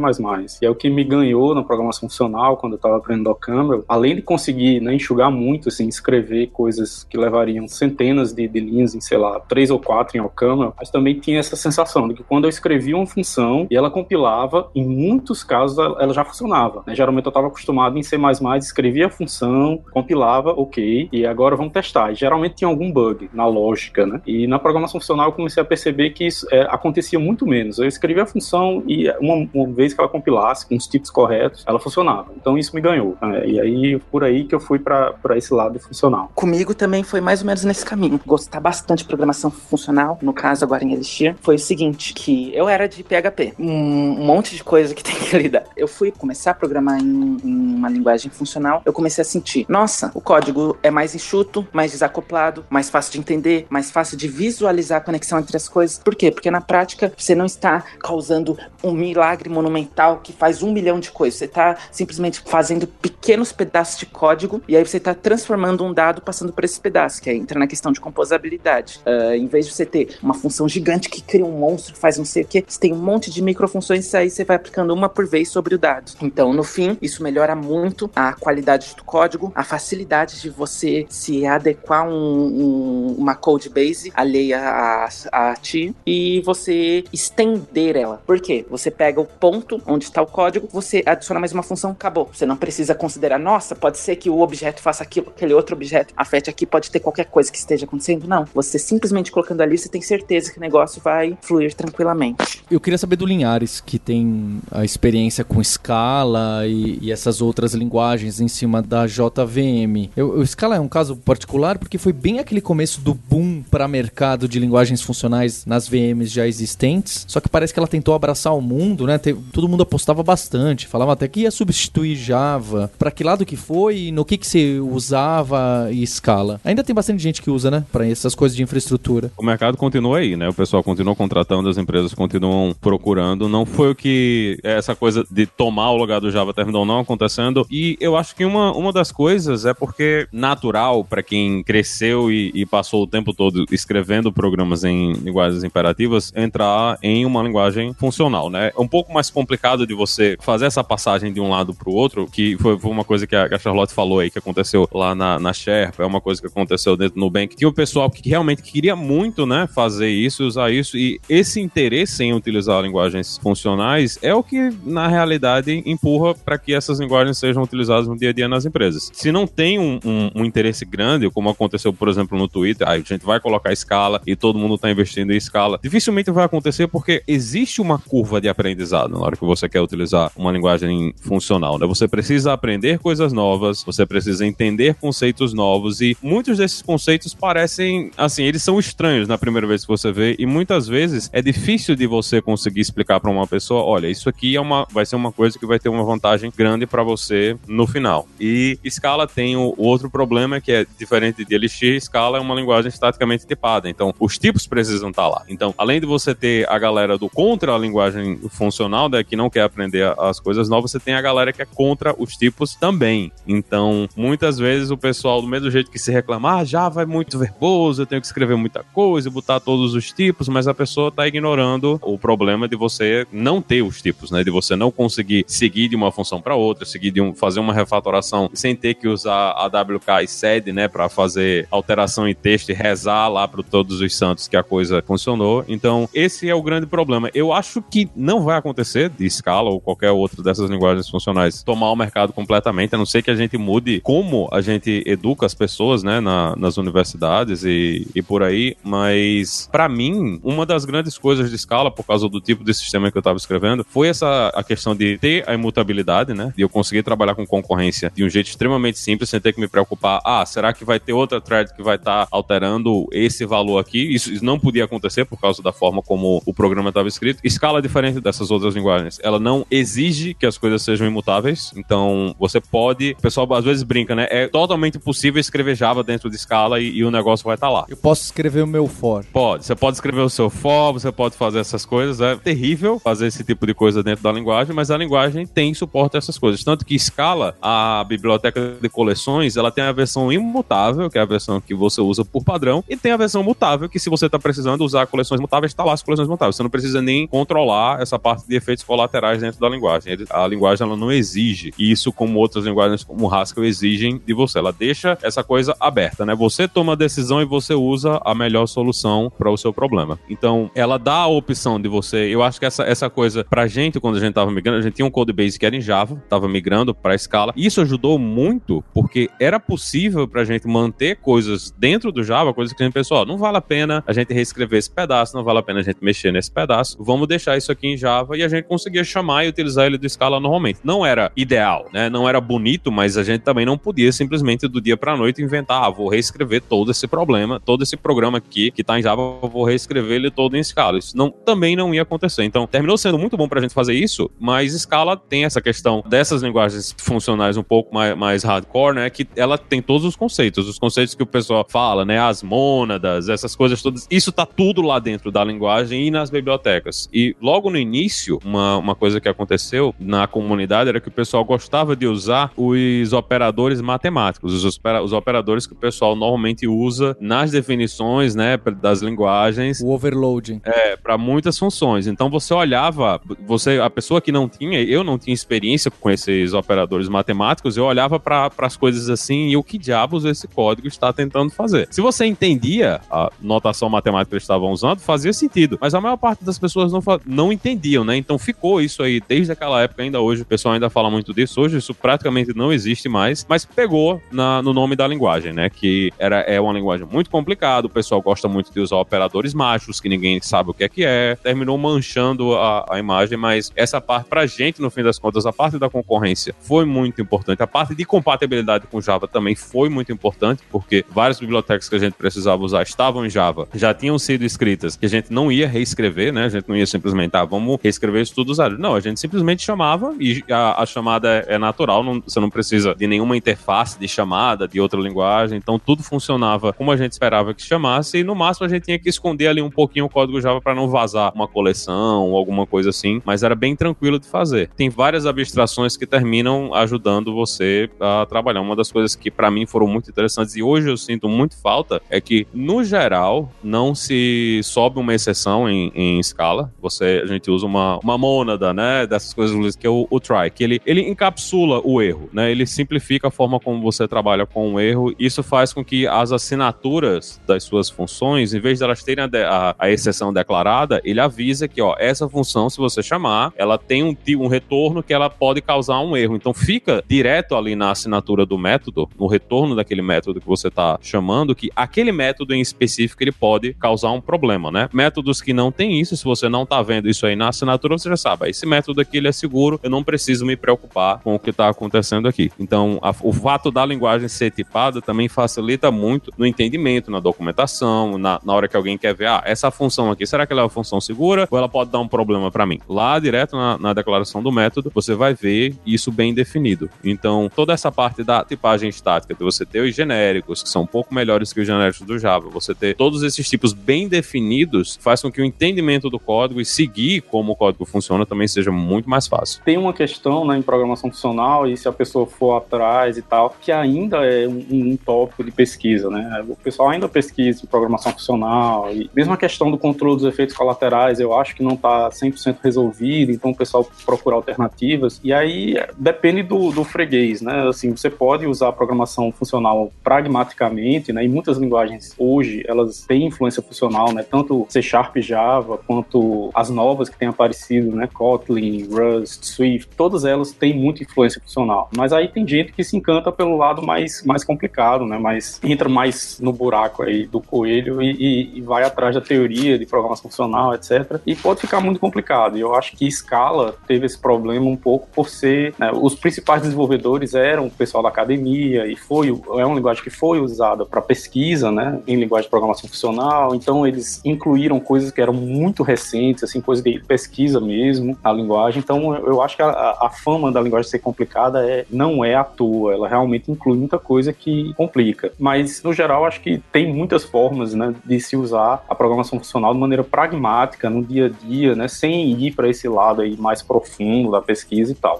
E é o que me ganhou na programação funcional, quando eu estava aprendendo Camel, além de conseguir né, enxugar muito, assim, escrever coisas que levariam centenas de, de linhas em, sei lá, três ou quatro em Ocaml, mas também tinha essa sensação de que quando eu escrevia uma função e ela compilava, em muitos casos ela já funcionava. Né? Geralmente eu estava acostumado em C++, escrevia a função, compilava, ok, e agora vamos testar. E geralmente tinha algum bug na lógica, né? E na programação funcional eu comecei a perceber que isso é, acontecia muito menos. Eu escrevia a função e uma, uma vez que ela compilasse com os tipos corretos, ela funcionava. Então isso me ganhou. Né? E aí, por aí que eu fui para esse lado funcional.
Comigo também foi mais ou menos nesse caminho. Gostava bastante programação funcional, no caso agora em Elixir, foi o seguinte, que eu era de PHP, um monte de coisa que tem que lidar. Eu fui começar a programar em, em uma linguagem funcional, eu comecei a sentir, nossa, o código é mais enxuto, mais desacoplado, mais fácil de entender, mais fácil de visualizar a conexão entre as coisas. Por quê? Porque na prática você não está causando um milagre monumental que faz um milhão de coisas. Você está simplesmente fazendo pequenos pedaços de código e aí você está transformando um dado passando por esse pedaço, que aí entra na questão de composabilidade. Uh, em vez de você ter uma função gigante que cria um monstro faz não sei o que, você tem um monte de microfunções e aí você vai aplicando uma por vez sobre o dado. Então, no fim, isso melhora muito a qualidade do código, a facilidade de você se adequar um, um, uma code base alheia a, a ti e você estender ela. Por quê? Você pega o ponto onde está o código, você adiciona mais uma função, acabou. Você não precisa considerar, nossa, pode ser que o objeto faça aquilo, aquele outro objeto afete aqui, pode ter qualquer coisa que esteja acontecendo. Não. Você simplesmente colocando ali, você tem certeza que o negócio vai fluir tranquilamente.
Eu queria saber do Linhares, que tem a experiência com Scala e, e essas outras linguagens em cima da JVM. Eu, o Scala é um caso particular porque foi bem aquele começo do boom para mercado de linguagens funcionais nas VMs já existentes. Só que parece que ela tentou abraçar o mundo, né? todo mundo apostava bastante, falava até que ia substituir Java. Para que lado que foi? No que que você usava e Scala? Ainda tem bastante gente que usa, né? Para essas coisas de infraestrutura.
O mercado continua aí, né? O pessoal continua contratando, as empresas continuam procurando. Não foi o que essa coisa de tomar o lugar do Java terminou não acontecendo. E eu acho que uma, uma das coisas é porque natural para quem cresceu e, e, passou o tempo todo escrevendo programas em linguagens imperativas entrar em uma linguagem funcional, né? É um pouco mais complicado de você fazer essa passagem de um lado para o outro, que foi, foi, uma coisa que a, a, Charlotte falou aí, que aconteceu lá na, na Sherpa, é uma coisa que aconteceu dentro do Nubank. Tinha o pessoal que realmente queria muito, né, fazer isso, usar isso, e esse interesse em utilizar linguagens funcionais é o que, na realidade, empurra para que essas linguagens sejam utilizadas no dia a dia nas empresas. Se não tem um, um, um interesse grande, como aconteceu, por exemplo, no Twitter, a gente vai colocar escala e todo mundo está investindo em escala, dificilmente vai acontecer porque existe uma curva de aprendizado na hora que você quer utilizar uma linguagem funcional, né? Você precisa aprender coisas novas, você precisa entender conceitos novos e muitos desses conceitos parecem, assim, eles são estranhos na primeira vez que você vê e muitas vezes é difícil de você conseguir explicar para uma pessoa, olha, isso aqui é uma, vai ser uma coisa que vai ter uma vantagem grande para você no final. E Scala tem o, o, outro problema que é diferente de Elixir, Scala é uma linguagem estaticamente tipada, então os tipos precisam estar tá lá. Então, além de você ter a galera do contra a linguagem funcional, né, que não quer aprender as coisas novas, você tem a galera que é contra os tipos também. Então, muitas vezes o pessoal, do mesmo jeito que se reclama, ah, Java é muito verboso, eu tenho que escrever muita coisa, botar todos os tipos, mas a pessoa está ignorando o problema de você não ter os tipos, né? De você não conseguir seguir de uma função para outra, seguir de um, fazer uma refatoração sem ter que usar AWK e SED, né, para fazer alteração em texto e rezar lá para todos os santos que a coisa funcionou. Então, esse é o grande problema. Eu acho que não vai acontecer de Scala ou qualquer outra dessas linguagens funcionais tomar o mercado completamente, a não ser que a gente mude como a gente educa as pessoas, né, na, nas universidades e, e por aí, mas para mim, uma das grandes coisas de Scala, por causa do tipo de sistema que eu estava escrevendo, foi essa a questão de ter a imutabilidade, né, de eu conseguir trabalhar com concorrência de um jeito extremamente simples, sem ter que me preocupar, ah, será que vai ter outra thread que vai estar tá alterando esse valor aqui? Isso, isso não podia acontecer por causa da forma como o programa estava escrito. Scala, diferente dessas outras linguagens, ela não exige que as coisas sejam imutáveis. Então, você pode. O pessoal às vezes brinca, né? É totalmente possível escrever Java dentro de Scala e, e o negócio vai estar tá lá.
Eu posso escrever o meu for.
Pode. Você pode escrever o seu for, você pode fazer essas coisas. É terrível fazer esse tipo de coisa dentro da linguagem, mas a linguagem tem suporte a essas coisas. Tanto que Scala, a biblioteca de coleções, ela tem a versão imutável, que é a versão que você usa por padrão, e tem a versão mutável, que se você está precisando usar coleções mutáveis, está lá as coleções mutáveis. Você não precisa nem controlar essa parte de efeitos colaterais dentro da linguagem. A linguagem ela não exige isso como outras linguagens como Haskell exigem de você. Ela deixa essa coisa aberta, né? Você toma a decisão e você usa a melhor solução para o seu problema. Então, ela dá a opção de você. Eu acho que essa, essa coisa pra gente quando a gente tava migrando, a gente tinha um codebase que era em Java, tava migrando para Scala. Isso ajudou muito porque era possível pra gente manter coisas dentro do Java, coisas que a gente pessoal, não vale a pena a gente reescrever esse pedaço, não vale a pena a gente mexer nesse pedaço, vamos deixar isso aqui em Java e a gente conseguia chamar e utilizar ele do Scala normalmente. Não era ideal, né? Não era bonito, mas a gente também não podia simplesmente do dia para noite inventar, ah, vou reescrever todo esse problema, todo esse programa aqui que tá em Java, vou reescrever ele todo em Scala. Isso não, também não ia acontecer. Então, terminou sendo muito bom pra gente fazer isso, mas Scala tem essa questão dessas linguagens funcionais um pouco mais, mais hardcore, né? Que ela tem todos os conceitos, os conceitos que o pessoal fala, né? As mônadas, essas coisas todas. Isso tá tudo lá dentro da linguagem e nas bibliotecas. E logo no início, uma, uma coisa que aconteceu na comunidade era que o pessoal gostava de usar os operadores matemáticos, os, os operadores que o pessoal normalmente usa nas definições, né, das linguagens.
O overloading.
É, para muitas funções. Então você olhava, você, a pessoa que não tinha, eu não tinha experiência com esses operadores matemáticos, eu olhava para as coisas assim e o que diabos esse código está tentando fazer. Se você entendia a notação matemática que eles estavam usando, fazia sentido. Mas a maior parte das pessoas não, não entendiam, né? Então ficou isso aí desde aquela época, ainda hoje. O pessoal ainda fala muito disso. Hoje isso praticamente não existe mais, mas pegou na, no nome da linguagem, né? Que era, é uma linguagem muito complicada. O pessoal gosta muito de usar operadores mágicos, que ninguém sabe o que é que é. Terminou manchando a, a imagem, mas essa parte, pra gente, no fim das contas, a parte da concorrência foi muito importante. A parte de compatibilidade com Java também foi muito importante, porque várias bibliotecas que a gente precisava usar estavam em Java, já tinham sido escritas, que a gente não ia reescrever, né? A gente não ia simplesmente, ah, vamos reescrever isso tudo usado. Não, a gente simplesmente chamava e a, a chamada é, é natural, não, você não precisa de nenhuma interface de chamada de outra linguagem, então tudo funcionava como a gente esperava que chamasse e no máximo a gente tinha que esconder ali um pouquinho o código Java para não vazar uma coleção ou alguma coisa assim, mas era bem tranquilo de fazer. Tem várias abstrações que terminam ajudando você a trabalhar. Uma das coisas que para mim foram muito interessantes e hoje eu sinto muito falta é que no geral não se sobe uma exceção em, em escala. Você a gente usa uma, uma mônada, né, dessas coisas que é o, o try, que ele ele encapsula o erro, né? Ele simplifica a forma como você trabalha com o erro. Isso faz com que as assinaturas das suas funções, em vez de elas terem a, a, a exceção declarada, ele avisa que, ó, essa função, se você chamar, ela tem um, um retorno que ela pode causar um erro. Então fica direto ali na assinatura do método, no retorno daquele método que você está chamando, que aquele método em específico ele pode causar um problema, né? Métodos que não tem isso, se você não está vendo isso aí na assinatura, você já sabe, esse método aqui ele é seguro, eu não preciso me preocupar com o que está acontecendo aqui. Então, a, o fato da linguagem ser tipada também facilita muito no entendimento, na documentação, na, na hora que alguém quer ver, ah, essa função aqui, será que ela é uma função segura ou ela pode dar um problema para mim? Lá, direto na, na, declaração do método, você vai ver isso bem definido. Então, toda essa parte da tipagem estática, de você ter os genéricos, que são um pouco melhores que os genéricos do Java, você ter todos esses tipos bem definidos, faz com que o entendimento do código e seguir como o código funciona também seja muito mais fácil.
Tem uma questão né, em programação funcional, e se a pessoa for atrás e tal, que ainda é um, um tópico de pesquisa, né? O pessoal ainda pesquisa programação funcional, e mesmo a questão do controle dos efeitos colaterais, eu acho que não está 100% resolvido, então o pessoal procura alternativas, e aí depende do, do freguês, né? Assim, você pode usar a programação funcional pragmaticamente, né? E muitas linguagens hoje, elas têm influência funcional, né? Tanto C Sharp Java, quanto as novas que têm aparecido, né? Kotlin, Rust, Swift, todas elas têm muita influência funcional. Mas aí tem gente que se encanta pelo lado mais, mais complicado, né? Mas entra mais no buraco aí do coelho e, e, e vai atrás da teoria de programação funcional, etc. E pode ficar muito complicado. E eu acho que Scala teve esse problema um pouco por ser. Né, os principais desenvolvedores eram o pessoal da academia e foi é uma linguagem que foi usada para pesquisa, né? Em linguagem de programação funcional. Então eles incluíram coisas que eram muito recentes, assim, coisas de pesquisa mesmo na linguagem. Então eu acho que a, a fama da linguagem ser complicada é, não é à toa. Ela realmente inclui muita coisa que complica. Mas no geral acho que tem muitas formas, né, de se usar a programação funcional de maneira pragmática no dia a dia, né, sem ir para esse lado aí mais profundo da pesquisa e tal.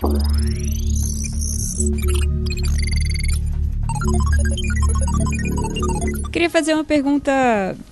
Queria fazer uma pergunta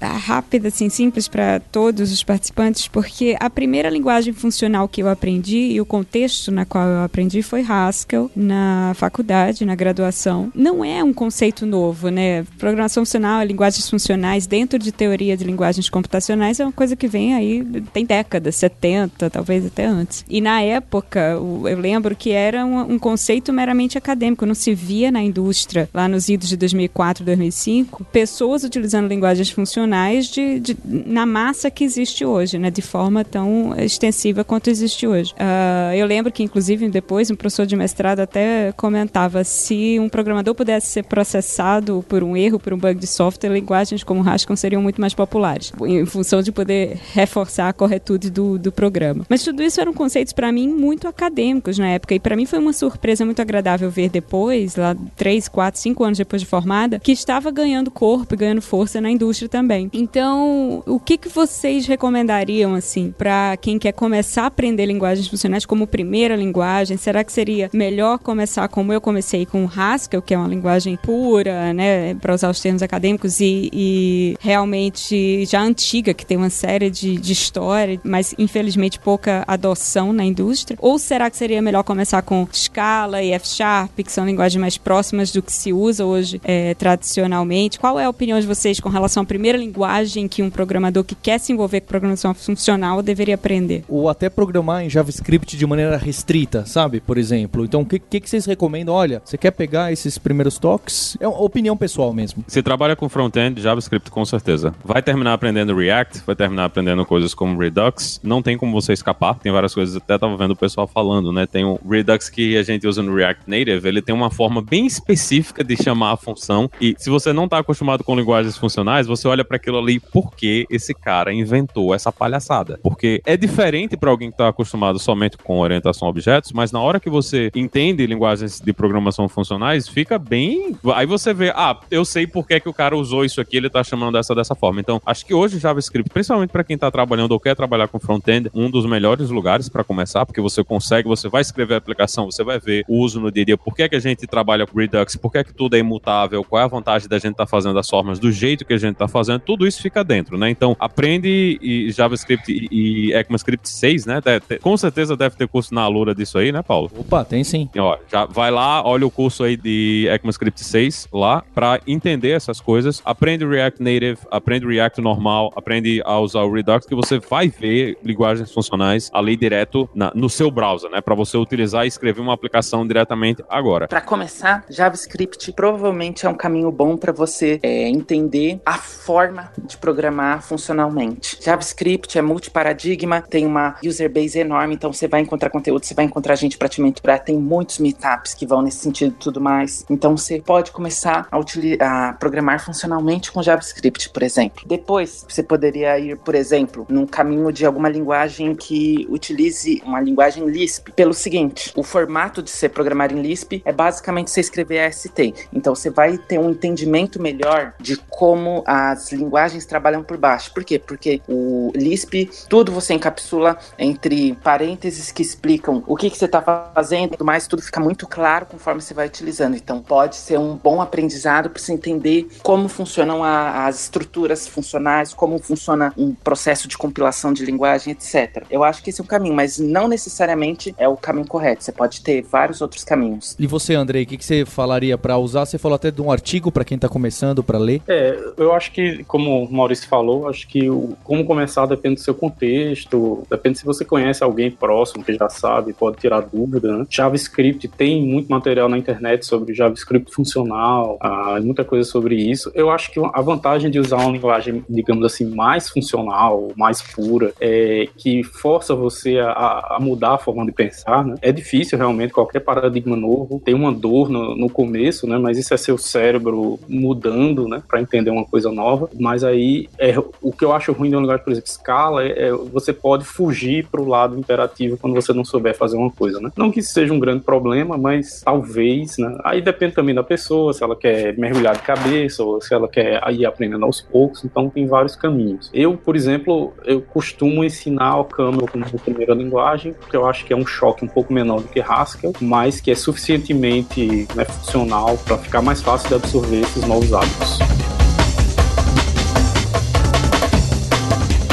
ah, rápida, assim, simples para todos os participantes, porque a primeira linguagem funcional que eu aprendi e o contexto na qual eu aprendi foi Haskell na faculdade, na graduação. Não é um conceito novo, né? Programação funcional, linguagens funcionais dentro de teoria de linguagens computacionais é uma coisa que vem aí tem décadas, 70, talvez até antes. E na época, eu lembro que era um, conceito meramente acadêmico, não se via na indústria lá nos idos de 2004, 2005, pessoas pessoas utilizando linguagens funcionais de, de, na massa que existe hoje, né, de forma tão extensiva quanto existe hoje. Uh, eu lembro que, inclusive, depois um professor de mestrado até comentava se um programador pudesse ser processado por um erro, por um bug de software, linguagens como Haskell seriam muito mais populares, em função de poder reforçar a corretude do, do programa. Mas tudo isso eram conceitos, para mim, muito acadêmicos na época, e para mim foi uma surpresa muito agradável ver depois, lá três, quatro, cinco anos depois de formada, que estava ganhando corpo e ganhando força na indústria também. Então, o que, que vocês recomendariam, assim, para quem quer começar a aprender linguagens funcionais como primeira linguagem? Será que seria melhor começar como eu comecei com Haskell, que é uma linguagem pura, né, para usar os termos acadêmicos, e, e, realmente já antiga, que tem uma série de, de história, mas infelizmente pouca adoção na indústria? Ou será que seria melhor começar com Scala e F Sharp, que são linguagens mais próximas do que se usa hoje é, tradicionalmente? Qual é a opinião de vocês com relação à primeira linguagem que um programador que quer se envolver com programação funcional deveria aprender?
Ou até programar em JavaScript de maneira restrita, sabe? Por exemplo. Então, o que, que, que, vocês recomendam? Olha, você quer pegar esses primeiros toques? É uma opinião pessoal mesmo.
Você trabalha com front-end, JavaScript com certeza. Vai terminar aprendendo React, vai terminar aprendendo coisas como Redux. Não tem como você escapar. Tem várias coisas, até tava vendo o pessoal falando, né? Tem o Redux que a gente usa no React Native, ele tem uma forma bem específica de chamar a função. E se você não tá acostumado com linguagens funcionais, você olha para aquilo ali, por que esse cara inventou essa palhaçada? Porque é diferente para alguém que tá acostumado somente com orientação a objetos, mas na hora que você entende linguagens de programação funcionais, fica bem. Aí você vê, ah, eu sei por que, que o cara usou isso aqui, ele tá chamando dessa dessa forma. Então, acho que hoje JavaScript, principalmente para quem tá trabalhando ou quer trabalhar com front-end, um dos melhores lugares para começar, porque você consegue, você vai escrever a aplicação, você vai ver o uso no dia a dia, por que, que a gente trabalha com Redux, por que, que tudo é imutável, qual é a vantagem da gente estar tá fazendo as formas do jeito que a gente tá fazendo, tudo isso fica dentro, né? Então, aprende e JavaScript e, e ECMAScript 6, né? Ter, com certeza deve ter curso na Alura disso aí, né, Paulo?
Opa, tem sim.
Ó, já vai lá, olha o curso aí de ECMAScript 6 lá para entender essas coisas. Aprende React Native, aprende React normal, aprende a usar o Redux, que você vai ver linguagens funcionais ali direto na, no seu browser, né? Para você utilizar e escrever uma aplicação diretamente agora.
Para começar, JavaScript provavelmente é um caminho bom para você é, entender a forma de programar funcionalmente. JavaScript é multiparadigma, tem uma user base enorme, então você vai encontrar conteúdo, você vai encontrar gente para te mentorar, tem muitos meetups que vão nesse sentido e tudo mais. Então você pode começar a, a programar funcionalmente com JavaScript, por exemplo. Depois, você poderia ir, por exemplo, num caminho de alguma linguagem que utilize uma linguagem Lisp, pelo seguinte: o formato de você programar em Lisp é basicamente você escrever AST. Então você vai ter um entendimento melhor de como as linguagens trabalham por baixo. Por quê? Porque o Lisp, tudo você encapsula entre parênteses que explicam o que, que você está fazendo e tudo mais, tudo fica muito claro conforme você vai utilizando. Então pode ser um bom aprendizado para você entender como funcionam a, as estruturas funcionais, como funciona um processo de compilação de linguagem, etc. Eu acho que esse é o caminho, mas não necessariamente é o caminho correto. Você pode ter vários outros caminhos.
E você, Andrei, o que, que você falaria para usar? Você falou até de um artigo para quem está começando para ler.
É, eu acho que, como o Maurício falou, acho que o, como começar depende do seu contexto, depende se você conhece alguém próximo que já sabe, pode tirar dúvida. Né? JavaScript tem muito material na internet sobre JavaScript funcional, ah, muita coisa sobre isso. Eu acho que a vantagem de usar uma linguagem, digamos assim, mais funcional, mais pura, é que força você a, a mudar a forma de pensar, né? É difícil realmente, qualquer paradigma novo tem uma dor no, no começo, né? Mas isso é seu cérebro mudando, né? Para entender uma coisa nova. Mas aí, é, o que eu acho ruim de uma linguagem, por exemplo, escala, é, é você pode fugir para o lado imperativo quando você não souber fazer uma coisa, né? Não que isso seja um grande problema, mas talvez, né? Aí depende também da pessoa, se ela quer mergulhar de cabeça ou se ela quer ir aprendendo aos poucos. Então tem vários caminhos. Eu, por exemplo, eu costumo ensinar o Camel como primeira linguagem, porque eu acho que é um choque um pouco menor do que Haskell, mas que é suficientemente né, funcional para ficar mais fácil de absorver esses novos hábitos. News.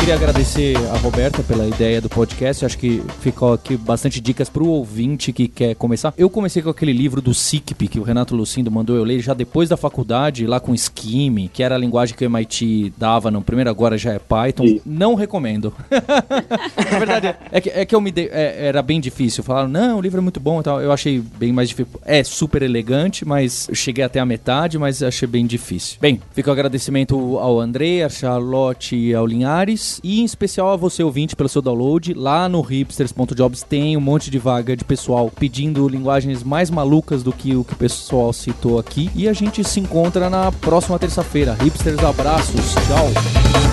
Queria agradecer a Roberta pela ideia do podcast. Acho que ficou aqui bastante dicas pro ouvinte que quer começar. Eu comecei com aquele livro do SICP que o Renato Lucindo mandou eu ler já depois da faculdade, lá com Scheme, que era a linguagem que o MIT dava no primeiro, agora já é Python.
Isso.
Não recomendo. Na verdade, é que, é que eu me dei, é- era bem difícil. Falaram, não, o livro é muito bom e tal. Eu achei bem mais difícil. É super elegante, mas eu cheguei até a metade, mas achei bem difícil. Bem, fica o agradecimento ao André, a Charlotte e ao Linhares. E em especial a você, ouvinte, pelo seu download. Lá no hipsters.jobs tem um monte de vaga de pessoal pedindo linguagens mais malucas do que o que o pessoal citou aqui. E a gente se encontra na próxima terça-feira. Hipsters, abraços. Tchau.